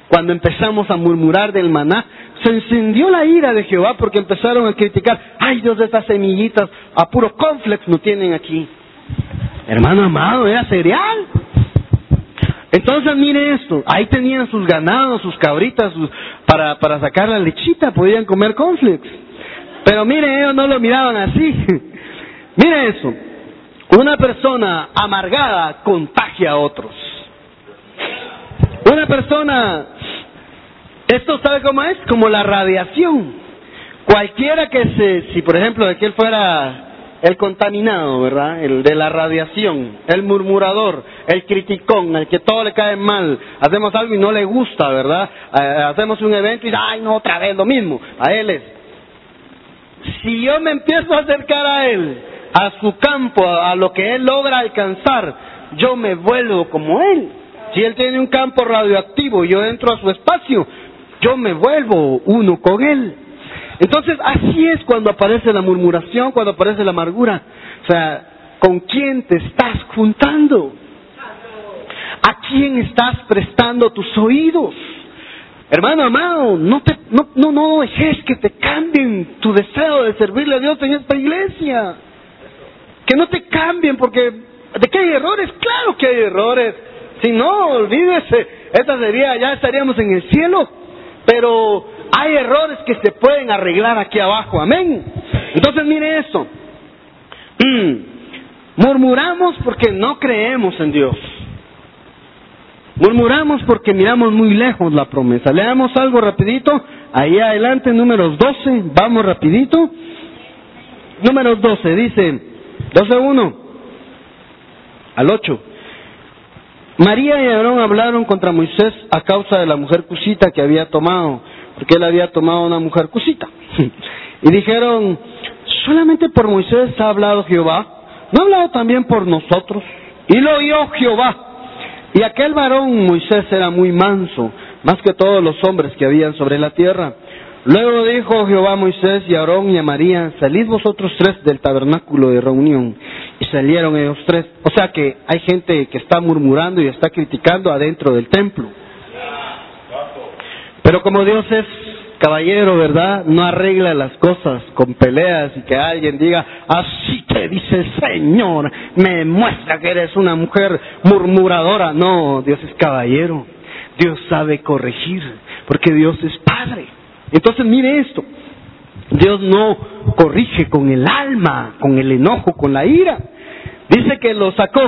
Cuando empezamos a murmurar del maná, se encendió la ira de Jehová porque empezaron a criticar, ay Dios, de estas semillitas a puro conflex no tienen aquí. Hermano amado, era cereal. Entonces mire esto, ahí tenían sus ganados, sus cabritas, para, para sacar la lechita, podían comer conflex. Pero mire, ellos no lo miraban así. (laughs) mire eso, una persona amargada contagia a otros. Una persona, esto sabe cómo es, como la radiación. Cualquiera que se, si por ejemplo de que fuera el contaminado, ¿verdad? El de la radiación, el murmurador, el criticón, el que todo le cae mal, hacemos algo y no le gusta, ¿verdad? Eh, hacemos un evento y ay, no, otra vez lo mismo. A él es, si yo me empiezo a acercar a él, a su campo, a lo que él logra alcanzar, yo me vuelvo como él. Si él tiene un campo radioactivo y yo entro a su espacio, yo me vuelvo uno con él. Entonces, así es cuando aparece la murmuración, cuando aparece la amargura. O sea, ¿con quién te estás juntando? ¿A quién estás prestando tus oídos? Hermano amado, no, te, no, no, no dejes que te cambien tu deseo de servirle a Dios en esta iglesia. Que no te cambien porque de qué hay errores, claro que hay errores. Si no, olvídese, esta sería, ya estaríamos en el cielo. Pero hay errores que se pueden arreglar aquí abajo, amén. Entonces mire esto. Mm, murmuramos porque no creemos en Dios. Murmuramos porque miramos muy lejos la promesa. Leamos algo rapidito. Ahí adelante, números 12. Vamos rapidito. Números 12, dice 12.1 al 8. María y Aarón hablaron contra Moisés a causa de la mujer cusita que había tomado, porque él había tomado una mujer cusita. (laughs) y dijeron, solamente por Moisés ha hablado Jehová, ¿no ha hablado también por nosotros? Y lo oyó Jehová. Y aquel varón Moisés era muy manso, más que todos los hombres que habían sobre la tierra. Luego dijo Jehová a Moisés y a Aarón y a María, salid vosotros tres del tabernáculo de reunión. Y salieron ellos tres. O sea que hay gente que está murmurando y está criticando adentro del templo. Pero como Dios es caballero, ¿verdad? No arregla las cosas con peleas y que alguien diga, así te dice el Señor, me muestra que eres una mujer murmuradora. No, Dios es caballero. Dios sabe corregir, porque Dios es Padre. Entonces mire esto, Dios no corrige con el alma, con el enojo, con la ira. Dice que lo sacó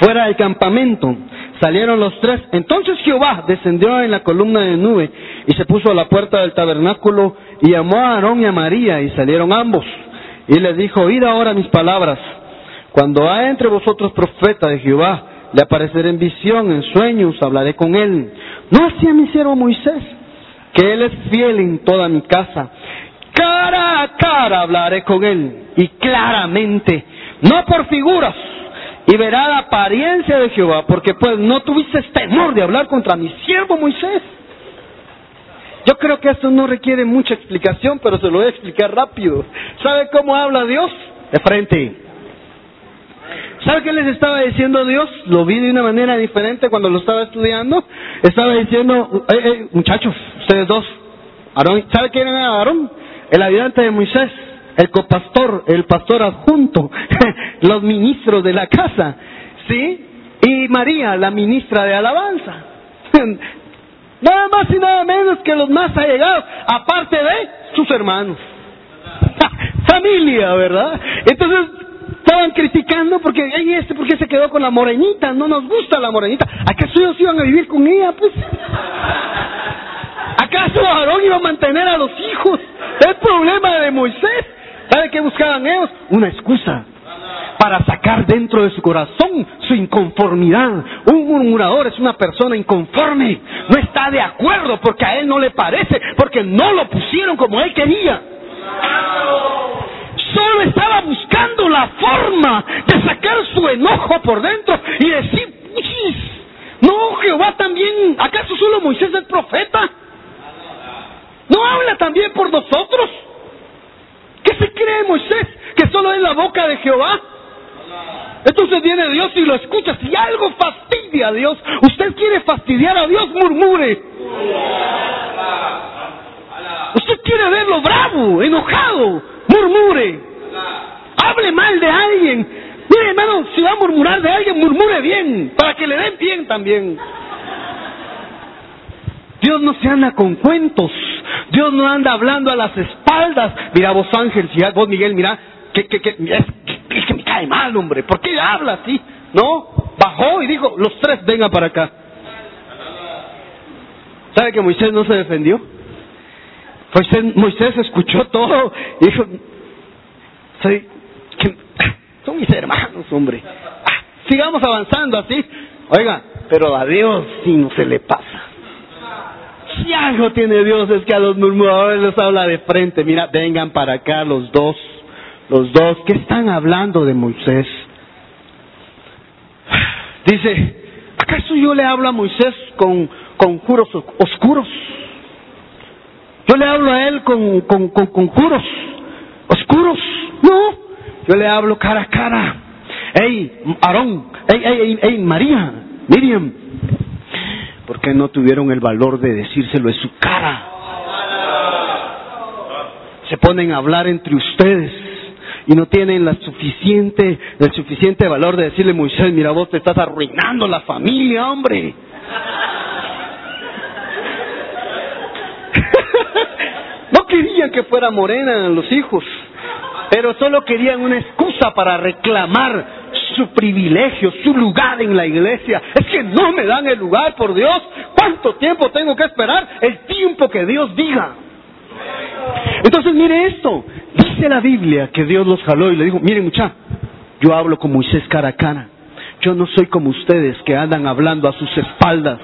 fuera del campamento. Salieron los tres. Entonces Jehová descendió en la columna de nube y se puso a la puerta del tabernáculo y llamó a Aarón y a María y salieron ambos. Y les dijo, oíd ahora mis palabras. Cuando hay entre vosotros profeta de Jehová, le apareceré en visión, en sueños, hablaré con él. No así a mi siervo Moisés, que él es fiel en toda mi casa. Cara a cara hablaré con él y claramente, no por figuras, y verá la apariencia de Jehová, porque pues no tuviste temor de hablar contra mi siervo Moisés. Yo creo que esto no requiere mucha explicación, pero se lo voy a explicar rápido. ¿Sabe cómo habla Dios? De frente. ¿Sabe qué les estaba diciendo Dios? Lo vi de una manera diferente cuando lo estaba estudiando. Estaba diciendo, muchachos, ustedes dos, Aarón, ¿sabe quién era Aarón? El ayudante de Moisés, el copastor, el pastor adjunto, (laughs) los ministros de la casa, ¿sí? Y María, la ministra de alabanza. (laughs) Nada más y nada menos que los más allegados, aparte de sus hermanos. (laughs) Familia, ¿verdad? Entonces, estaban criticando porque, ay, este, ¿por qué se quedó con la morenita? No nos gusta la morenita. ¿Acaso ellos iban a vivir con ella? Pues. ¿Acaso Aarón iba a mantener a los hijos? El problema de Moisés. ¿Sabe qué buscaban ellos? Una excusa para sacar dentro de su corazón su inconformidad. Un murmurador es una persona inconforme, no está de acuerdo porque a él no le parece, porque no lo pusieron como él quería. Solo estaba buscando la forma de sacar su enojo por dentro y decir, no, Jehová también, ¿acaso solo Moisés es profeta? ¿No habla también por nosotros? ¿Qué se cree Moisés? ¿Que solo es la boca de Jehová? Entonces viene Dios y lo escucha. Si algo fastidia a Dios, usted quiere fastidiar a Dios, murmure. Usted quiere verlo bravo, enojado, murmure. Hable mal de alguien. Mire, hermano, si va a murmurar de alguien, murmure bien, para que le den bien también. Dios no se anda con cuentos. Dios no anda hablando a las espaldas. Mira vos Ángel, si vos Miguel, mira, que, que, que, es, que, me cae mal, hombre. ¿Por qué habla así? No, bajó y dijo, los tres vengan para acá. ¿Sabe que Moisés no se defendió? Moisés, Moisés escuchó todo y dijo, soy, son mis hermanos, hombre. Ah, sigamos avanzando así. Oiga, pero a Dios sí no se le pasa. Si tiene Dios es que a los murmuradores les habla de frente. Mira, vengan para acá los dos. Los dos. ¿Qué están hablando de Moisés? Dice, ¿acaso yo le hablo a Moisés con, con juros oscuros? Yo le hablo a él con, con, con, con juros oscuros. No, yo le hablo cara a cara. Ey, Aarón, ey, ey, ey, ey, María, Miriam, ¿por qué no tuvieron el valor de decírselo en su cara? Se ponen a hablar entre ustedes y no tienen la suficiente, el suficiente valor de decirle Moisés, mira vos te estás arruinando la familia, hombre. (laughs) no querían que fuera morena los hijos, pero solo querían una excusa para reclamar su privilegio, su lugar en la iglesia. Es que no me dan el lugar, por Dios. ¿Cuánto tiempo tengo que esperar? El tiempo que Dios diga. Entonces mire esto, dice la Biblia que Dios los jaló y le dijo, mire mucha, yo hablo con Moisés cara a cara. Yo no soy como ustedes que andan hablando a sus espaldas.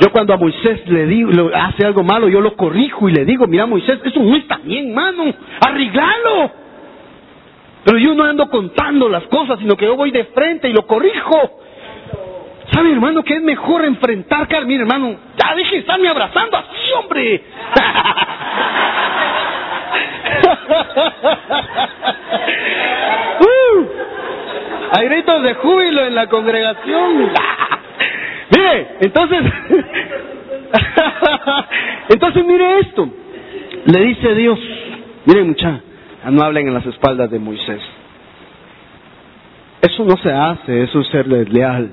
Yo cuando a Moisés le digo, le hace algo malo, yo lo corrijo y le digo, mira Moisés, eso no está bien, mano, arreglalo. Pero yo no ando contando las cosas, sino que yo voy de frente y lo corrijo. ¿Sabe, hermano, que es mejor enfrentar, Carmen, mire, hermano, ya deje de estarme abrazando así, hombre. (laughs) uh, hay gritos de júbilo en la congregación. (laughs) mire, entonces, (laughs) entonces mire esto. Le dice Dios, mire muchacha, no hablen en las espaldas de Moisés. Eso no se hace, eso es ser leal.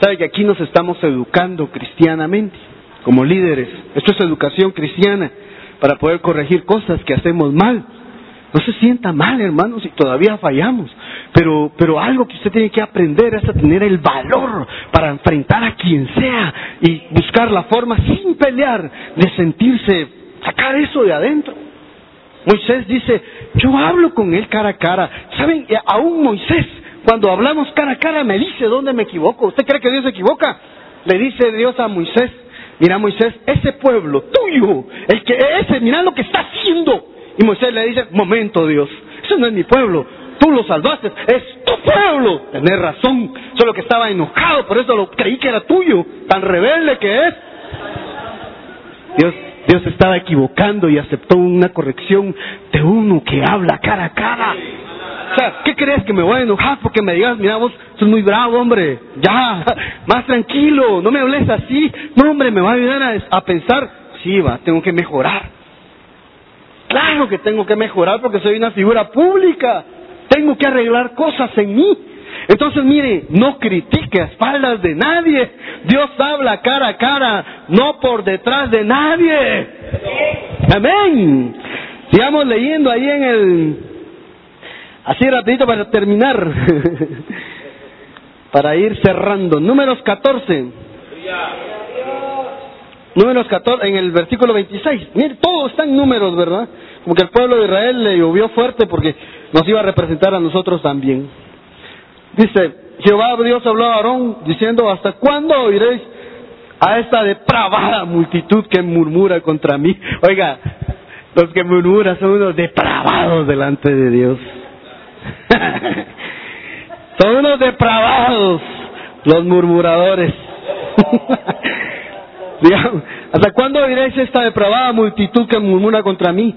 ¿Sabe que aquí nos estamos educando cristianamente, como líderes? Esto es educación cristiana para poder corregir cosas que hacemos mal. No se sienta mal, hermanos, si todavía fallamos. Pero, pero algo que usted tiene que aprender es a tener el valor para enfrentar a quien sea y buscar la forma sin pelear de sentirse, sacar eso de adentro. Moisés dice, yo hablo con él cara a cara. ¿Saben? Aún Moisés, cuando hablamos cara a cara, me dice dónde me equivoco. ¿Usted cree que Dios se equivoca? Le dice Dios a Moisés, mira Moisés, ese pueblo tuyo, el que ese, mira lo que está haciendo. Y Moisés le dice, momento Dios, ese no es mi pueblo, tú lo salvaste, es tu pueblo. Tenés razón, solo que estaba enojado, por eso lo creí que era tuyo, tan rebelde que es. Dios Dios estaba equivocando y aceptó una corrección de uno que habla cara a cara. O sea, ¿qué crees que me voy a enojar porque me digas, mira vos, sos muy bravo, hombre, ya, (laughs) más tranquilo, no me hables así, no, hombre, me va a ayudar a, a pensar, sí, va, tengo que mejorar. Claro que tengo que mejorar porque soy una figura pública, tengo que arreglar cosas en mí. Entonces, mire, no critique a espaldas de nadie. Dios habla cara a cara, no por detrás de nadie. Amén. Sigamos leyendo ahí en el... Así rapidito para terminar. (laughs) para ir cerrando. Números 14. Números 14, en el versículo 26. Mire, todo está en números, ¿verdad? Como que el pueblo de Israel le llovió fuerte porque nos iba a representar a nosotros también. Dice, Jehová Dios habló a Aarón diciendo, ¿hasta cuándo oiréis a esta depravada multitud que murmura contra mí? Oiga, los que murmuran son unos depravados delante de Dios. (laughs) son unos depravados los murmuradores. (laughs) ¿hasta cuándo oiréis esta depravada multitud que murmura contra mí?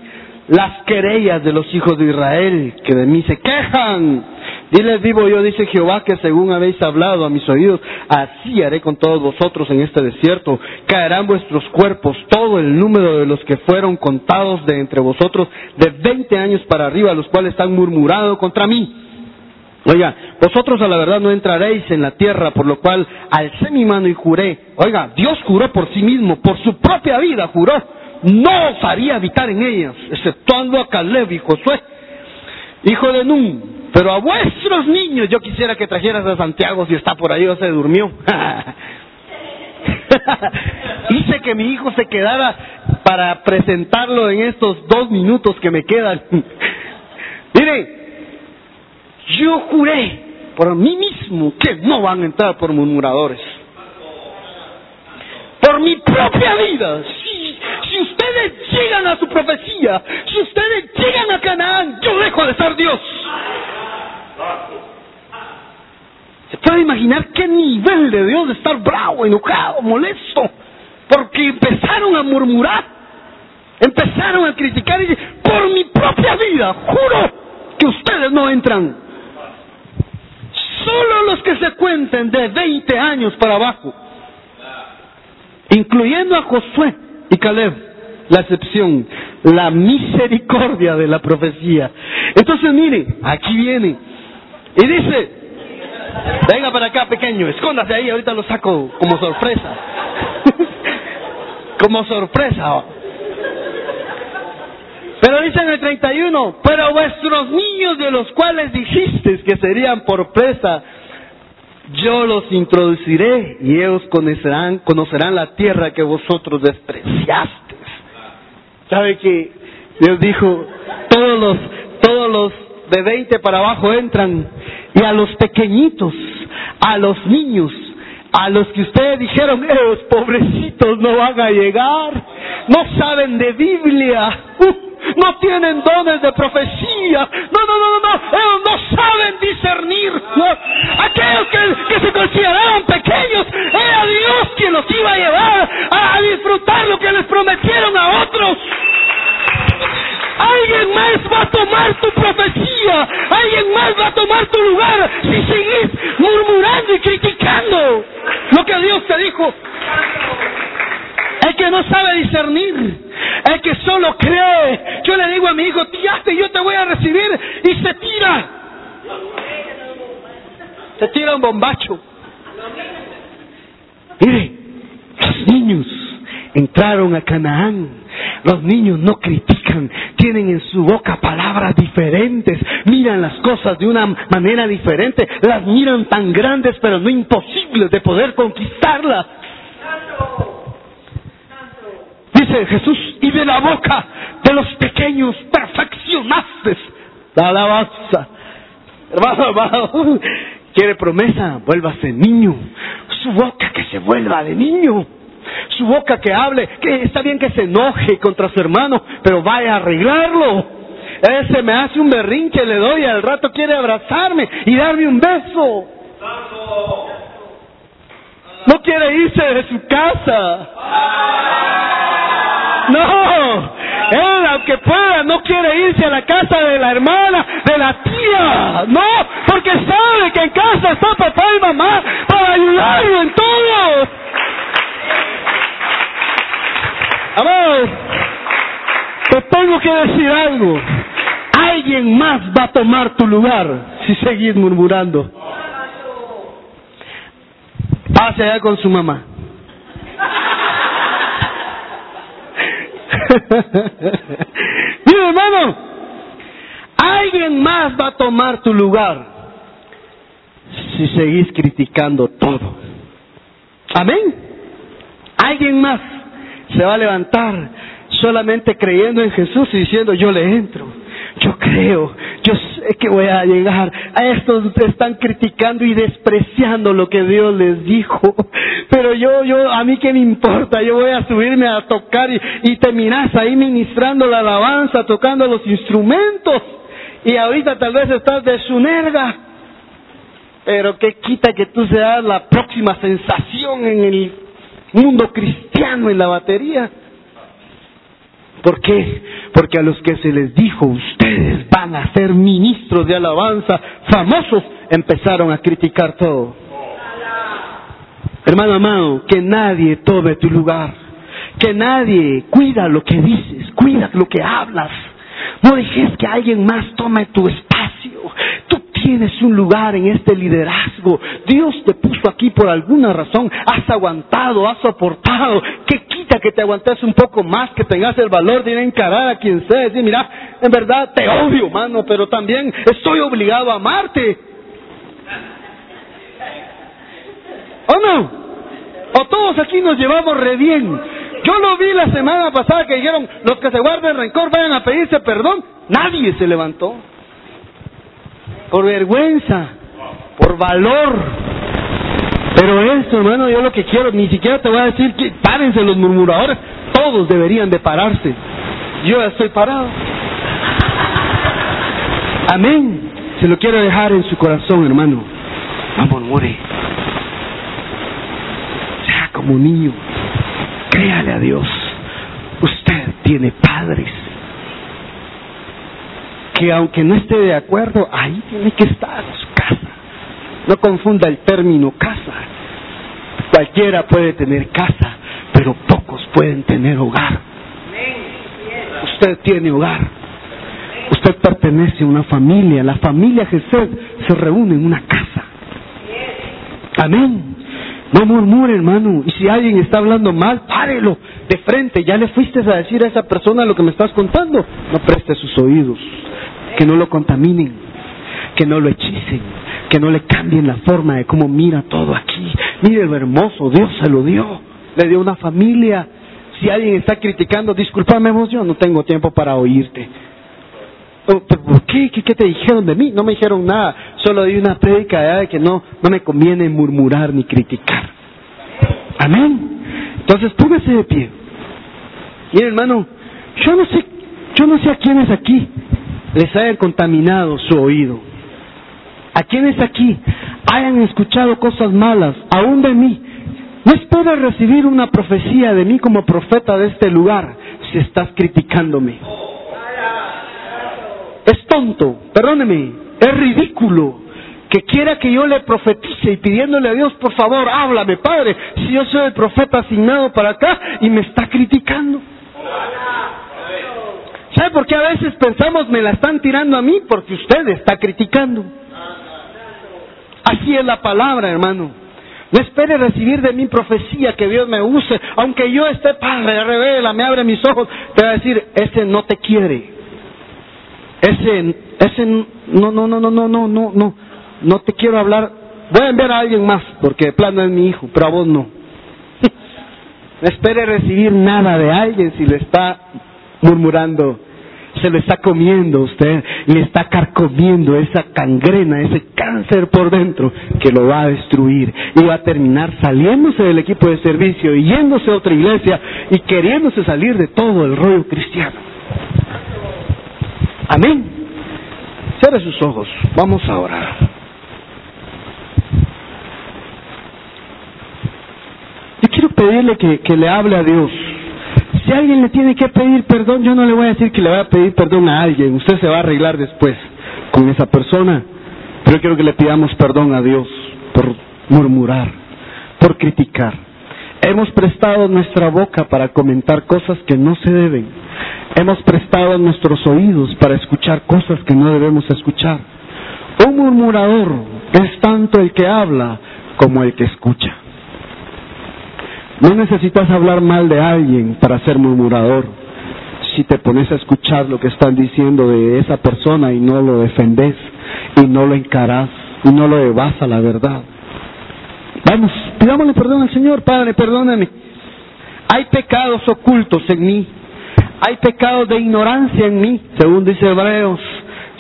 Las querellas de los hijos de Israel que de mí se quejan Diles vivo yo, dice Jehová, que según habéis hablado a mis oídos, así haré con todos vosotros en este desierto. Caerán vuestros cuerpos, todo el número de los que fueron contados de entre vosotros de veinte años para arriba, los cuales están murmurando contra mí. Oiga, vosotros a la verdad no entraréis en la tierra, por lo cual alcé mi mano y juré. Oiga, Dios juró por sí mismo, por su propia vida juró, no os haría habitar en ellas, exceptuando a Caleb y Josué, hijo de Nun, pero a vuestros niños yo quisiera que trajeras a Santiago si está por ahí o se durmió. (laughs) Hice que mi hijo se quedara para presentarlo en estos dos minutos que me quedan. (laughs) Miren, yo juré por mí mismo que no van a entrar por murmuradores. Por mi propia vida, si, si ustedes llegan a su profecía, si ustedes llegan a Canaán, yo dejo de ser Dios. ¿Se puede imaginar qué nivel de Dios de estar bravo, enojado, molesto? Porque empezaron a murmurar, empezaron a criticar y decir, por mi propia vida, juro que ustedes no entran. Solo los que se cuenten de 20 años para abajo, incluyendo a Josué y Caleb, la excepción, la misericordia de la profecía. Entonces mire, aquí viene y dice, venga para acá pequeño, escóndase ahí, ahorita lo saco como sorpresa. (laughs) como sorpresa. Pero dice en el 31, pero vuestros niños de los cuales dijisteis que serían por presa, yo los introduciré y ellos conocerán, conocerán la tierra que vosotros despreciasteis. ¿Sabe que Dios dijo, todos los, todos los de 20 para abajo entran y a los pequeñitos, a los niños, a los que ustedes dijeron, esos pobrecitos no van a llegar, no saben de Biblia, uh, no tienen dones de profecía, no, no, no, no, no, ellos no saben discernir. No. Aquellos que, se consideraban pequeños, era Dios quien los iba a llevar a disfrutar lo que les prometieron a otros. Alguien más va a tomar tu profecía. Alguien más va a tomar tu lugar si sigues murmurando y criticando lo que Dios te dijo. El que no sabe discernir, el que solo cree. Yo le digo a mi hijo, tírate, yo te voy a recibir y se tira. Se tira un bombacho. Mire, los niños entraron a Canaán. Los niños no critican, tienen en su boca palabras diferentes, miran las cosas de una manera diferente, las miran tan grandes pero no imposibles de poder conquistarlas. Dice Jesús, y de la boca de los pequeños perfeccionaste la alabanza. Hermano, hermano, quiere promesa, vuélvase niño. Su boca que se vuelva de niño. Su boca que hable, que está bien que se enoje contra su hermano, pero vaya a arreglarlo. Ese me hace un berrinche, le doy, al rato quiere abrazarme y darme un beso. No quiere irse de su casa. No, él aunque pueda no quiere irse a la casa de la hermana, de la tía. No, porque sabe que en casa está papá y mamá para ayudarlo en todo. Amor, te tengo que decir algo. Alguien más va a tomar tu lugar si seguís murmurando. Pase allá con su mamá. (laughs) Mira, hermano, alguien más va a tomar tu lugar si seguís criticando todo. Amén. Alguien más se va a levantar solamente creyendo en Jesús y diciendo yo le entro. Yo creo, yo sé que voy a llegar. A estos están criticando y despreciando lo que Dios les dijo. Pero yo, yo, a mí qué me importa, yo voy a subirme a tocar y, y te miras ahí ministrando la alabanza, tocando los instrumentos. Y ahorita tal vez estás de su nerga. Pero qué quita que tú seas la próxima sensación en el mundo cristiano en la batería. ¿Por qué? Porque a los que se les dijo, ustedes van a ser ministros de alabanza famosos, empezaron a criticar todo. Hermano amado, que nadie tome tu lugar. Que nadie cuida lo que dices, cuida lo que hablas. No dejes que alguien más tome tu espacio. Tienes un lugar en este liderazgo. Dios te puso aquí por alguna razón. Has aguantado, has soportado. ¿Qué quita que te aguantes un poco más, que tengas el valor de ir a encarar a quien sea? Decir, mira, en verdad te odio, mano, pero también estoy obligado a amarte. ¿O no? O todos aquí nos llevamos re bien. Yo lo vi la semana pasada que dijeron, los que se guarden rencor vayan a pedirse perdón. Nadie se levantó. Por vergüenza, por valor. Pero esto, hermano, yo lo que quiero, ni siquiera te voy a decir que párense los murmuradores, todos deberían de pararse. Yo ya estoy parado. Amén. Se lo quiero dejar en su corazón, hermano. No murmure. Sea como niño. Créale a Dios. Usted tiene padres que aunque no esté de acuerdo, ahí tiene que estar su casa. No confunda el término casa. Cualquiera puede tener casa, pero pocos pueden tener hogar. Usted tiene hogar. Usted pertenece a una familia. La familia Jesús se reúne en una casa. Amén. No murmure, hermano. Y si alguien está hablando mal, párelo de frente. Ya le fuiste a decir a esa persona lo que me estás contando. No preste sus oídos que no lo contaminen, que no lo hechicen, que no le cambien la forma de cómo mira todo aquí. Mire lo hermoso, Dios se lo dio, le dio una familia. Si alguien está criticando, discúlpame vos, yo no tengo tiempo para oírte. Oh, ¿Por qué? qué? te dijeron de mí? No me dijeron nada, solo di una prédica de que no, no me conviene murmurar ni criticar. Amén. Entonces póngase de pie. Mire hermano, yo no sé, yo no sé a quiénes aquí les haya contaminado su oído. A quienes aquí hayan escuchado cosas malas, aún de mí, no esperes recibir una profecía de mí como profeta de este lugar si estás criticándome. Es tonto, perdóneme, es ridículo que quiera que yo le profetice y pidiéndole a Dios, por favor, háblame, Padre, si yo soy el profeta asignado para acá y me está criticando. ¿Sabe por qué a veces pensamos me la están tirando a mí? Porque usted está criticando. Así es la palabra, hermano. No espere recibir de mí profecía que Dios me use, aunque yo esté, Padre, revela, me abre mis ojos, te va a decir, ese no te quiere. Ese, ese, no, no, no, no, no, no, no, no, no te quiero hablar. Voy a enviar a alguien más, porque de plano es mi hijo, pero a vos no. (laughs) No espere recibir nada de alguien si le está murmurando se lo está comiendo usted, le está carcomiendo esa cangrena, ese cáncer por dentro que lo va a destruir y va a terminar saliéndose del equipo de servicio y yéndose a otra iglesia y queriéndose salir de todo el rollo cristiano. Amén. Cierre sus ojos, vamos a orar. Yo quiero pedirle que, que le hable a Dios. Si alguien le tiene que pedir perdón, yo no le voy a decir que le va a pedir perdón a alguien. Usted se va a arreglar después con esa persona. Pero quiero que le pidamos perdón a Dios por murmurar, por criticar. Hemos prestado nuestra boca para comentar cosas que no se deben. Hemos prestado nuestros oídos para escuchar cosas que no debemos escuchar. Un murmurador es tanto el que habla como el que escucha. No necesitas hablar mal de alguien para ser murmurador. Si te pones a escuchar lo que están diciendo de esa persona y no lo defendes y no lo encarás y no lo evas a la verdad. Vamos, pidámosle perdón al Señor, Padre, perdóname. Hay pecados ocultos en mí. Hay pecados de ignorancia en mí, según dice Hebreos.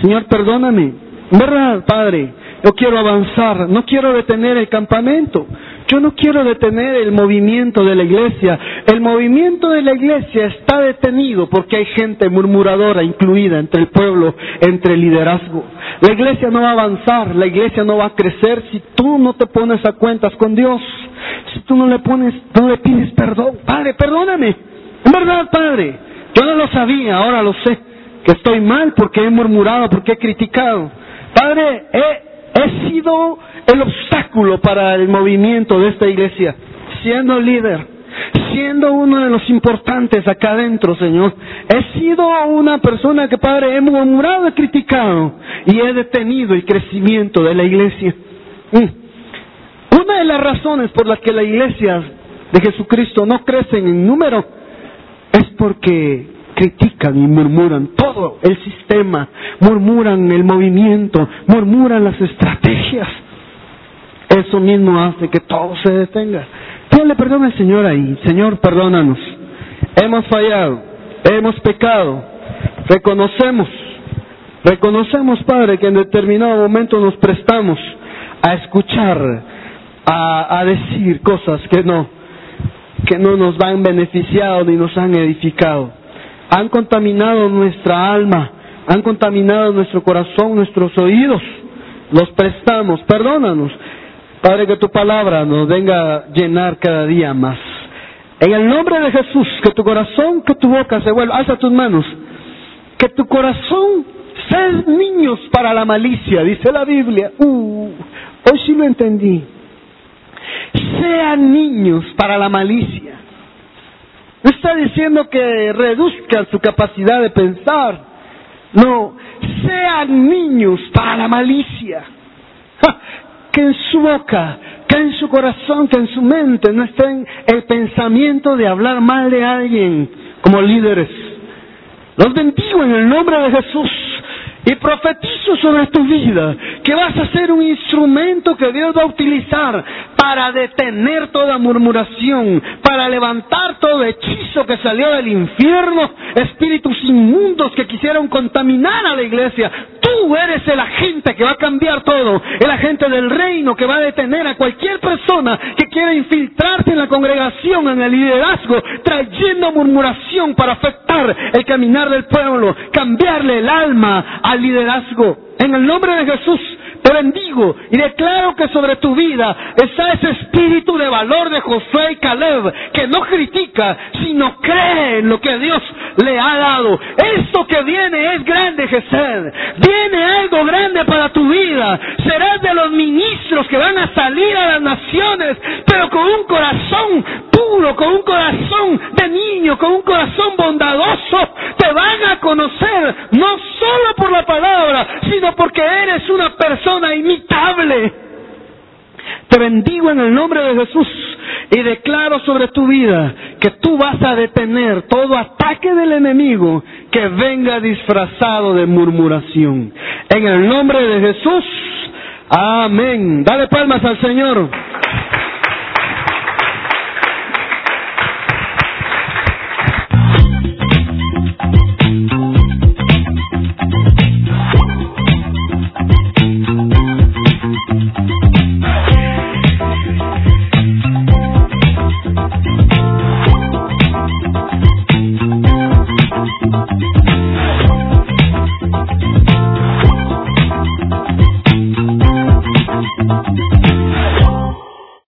Señor, perdóname. ¿Verdad, Padre? Yo quiero avanzar, no quiero detener el campamento. Yo no quiero detener el movimiento de la iglesia. El movimiento de la iglesia está detenido porque hay gente murmuradora incluida entre el pueblo, entre el liderazgo. La iglesia no va a avanzar, la iglesia no va a crecer si tú no te pones a cuentas con Dios. Si tú no le pones, no le pides perdón. Padre, perdóname. En verdad, Padre, yo no lo sabía, ahora lo sé. Que estoy mal porque he murmurado, porque he criticado. Padre, he He sido el obstáculo para el movimiento de esta iglesia, siendo líder, siendo uno de los importantes acá adentro, Señor. He sido una persona que, Padre, he murmurado, he criticado y he detenido el crecimiento de la iglesia. Mm. Una de las razones por las que la iglesia de Jesucristo no crece en número es porque critican y murmuran todo el sistema, murmuran el movimiento, murmuran las estrategias. Eso mismo hace que todo se detenga. Pídale perdón al Señor ahí. Señor, perdónanos. Hemos fallado, hemos pecado, reconocemos, reconocemos, Padre, que en determinado momento nos prestamos a escuchar a, decir cosas que no, que no nos han beneficiado ni nos han edificado. Han contaminado nuestra alma, han contaminado nuestro corazón, nuestros oídos. Los prestamos, perdónanos. Padre, que tu palabra nos venga a llenar cada día más. En el nombre de Jesús, que tu corazón, que tu boca se vuelva, alza tus manos, que tu corazón sean niños para la malicia, dice la Biblia. Uh, hoy sí lo entendí. Sean niños para la malicia. No está diciendo que reduzcan su capacidad de pensar. No, sean niños para la malicia. Que en su boca, que en su corazón, que en su mente no estén el pensamiento de hablar mal de alguien como líderes. Los bendigo en el nombre de Jesús y profetizo sobre tu vida que vas a ser un instrumento que Dios va a utilizar para detener toda murmuración, para levantar todo hechizo que salió del infierno, espíritus inmundos que quisieron contaminar a la iglesia. Tú eres el agente que va a cambiar todo, el agente del reino que va a detener a cualquier persona que quiera infiltrarse en la congregación, en el liderazgo, trayendo murmuración para afectar el caminar del pueblo, cambiarle el alma al liderazgo. En el nombre de Jesús te bendigo y declaro que sobre tu vida está ese espíritu de valor de Josué y Caleb que no critica, sino cree en lo que Dios le ha dado. Esto que viene es grande, Jesús. Viene algo grande para tu vida. Serás de los ministros que van a salir a las naciones, pero con un corazón puro, con un corazón de niño, con un corazón bondadoso. Te van a conocer no solo por la palabra, sino porque eres una imitable. Te bendigo en el nombre de Jesús y declaro sobre tu vida que tú vas a detener todo ataque del enemigo que venga disfrazado de murmuración. En el nombre de Jesús, amén. Dale palmas al Señor.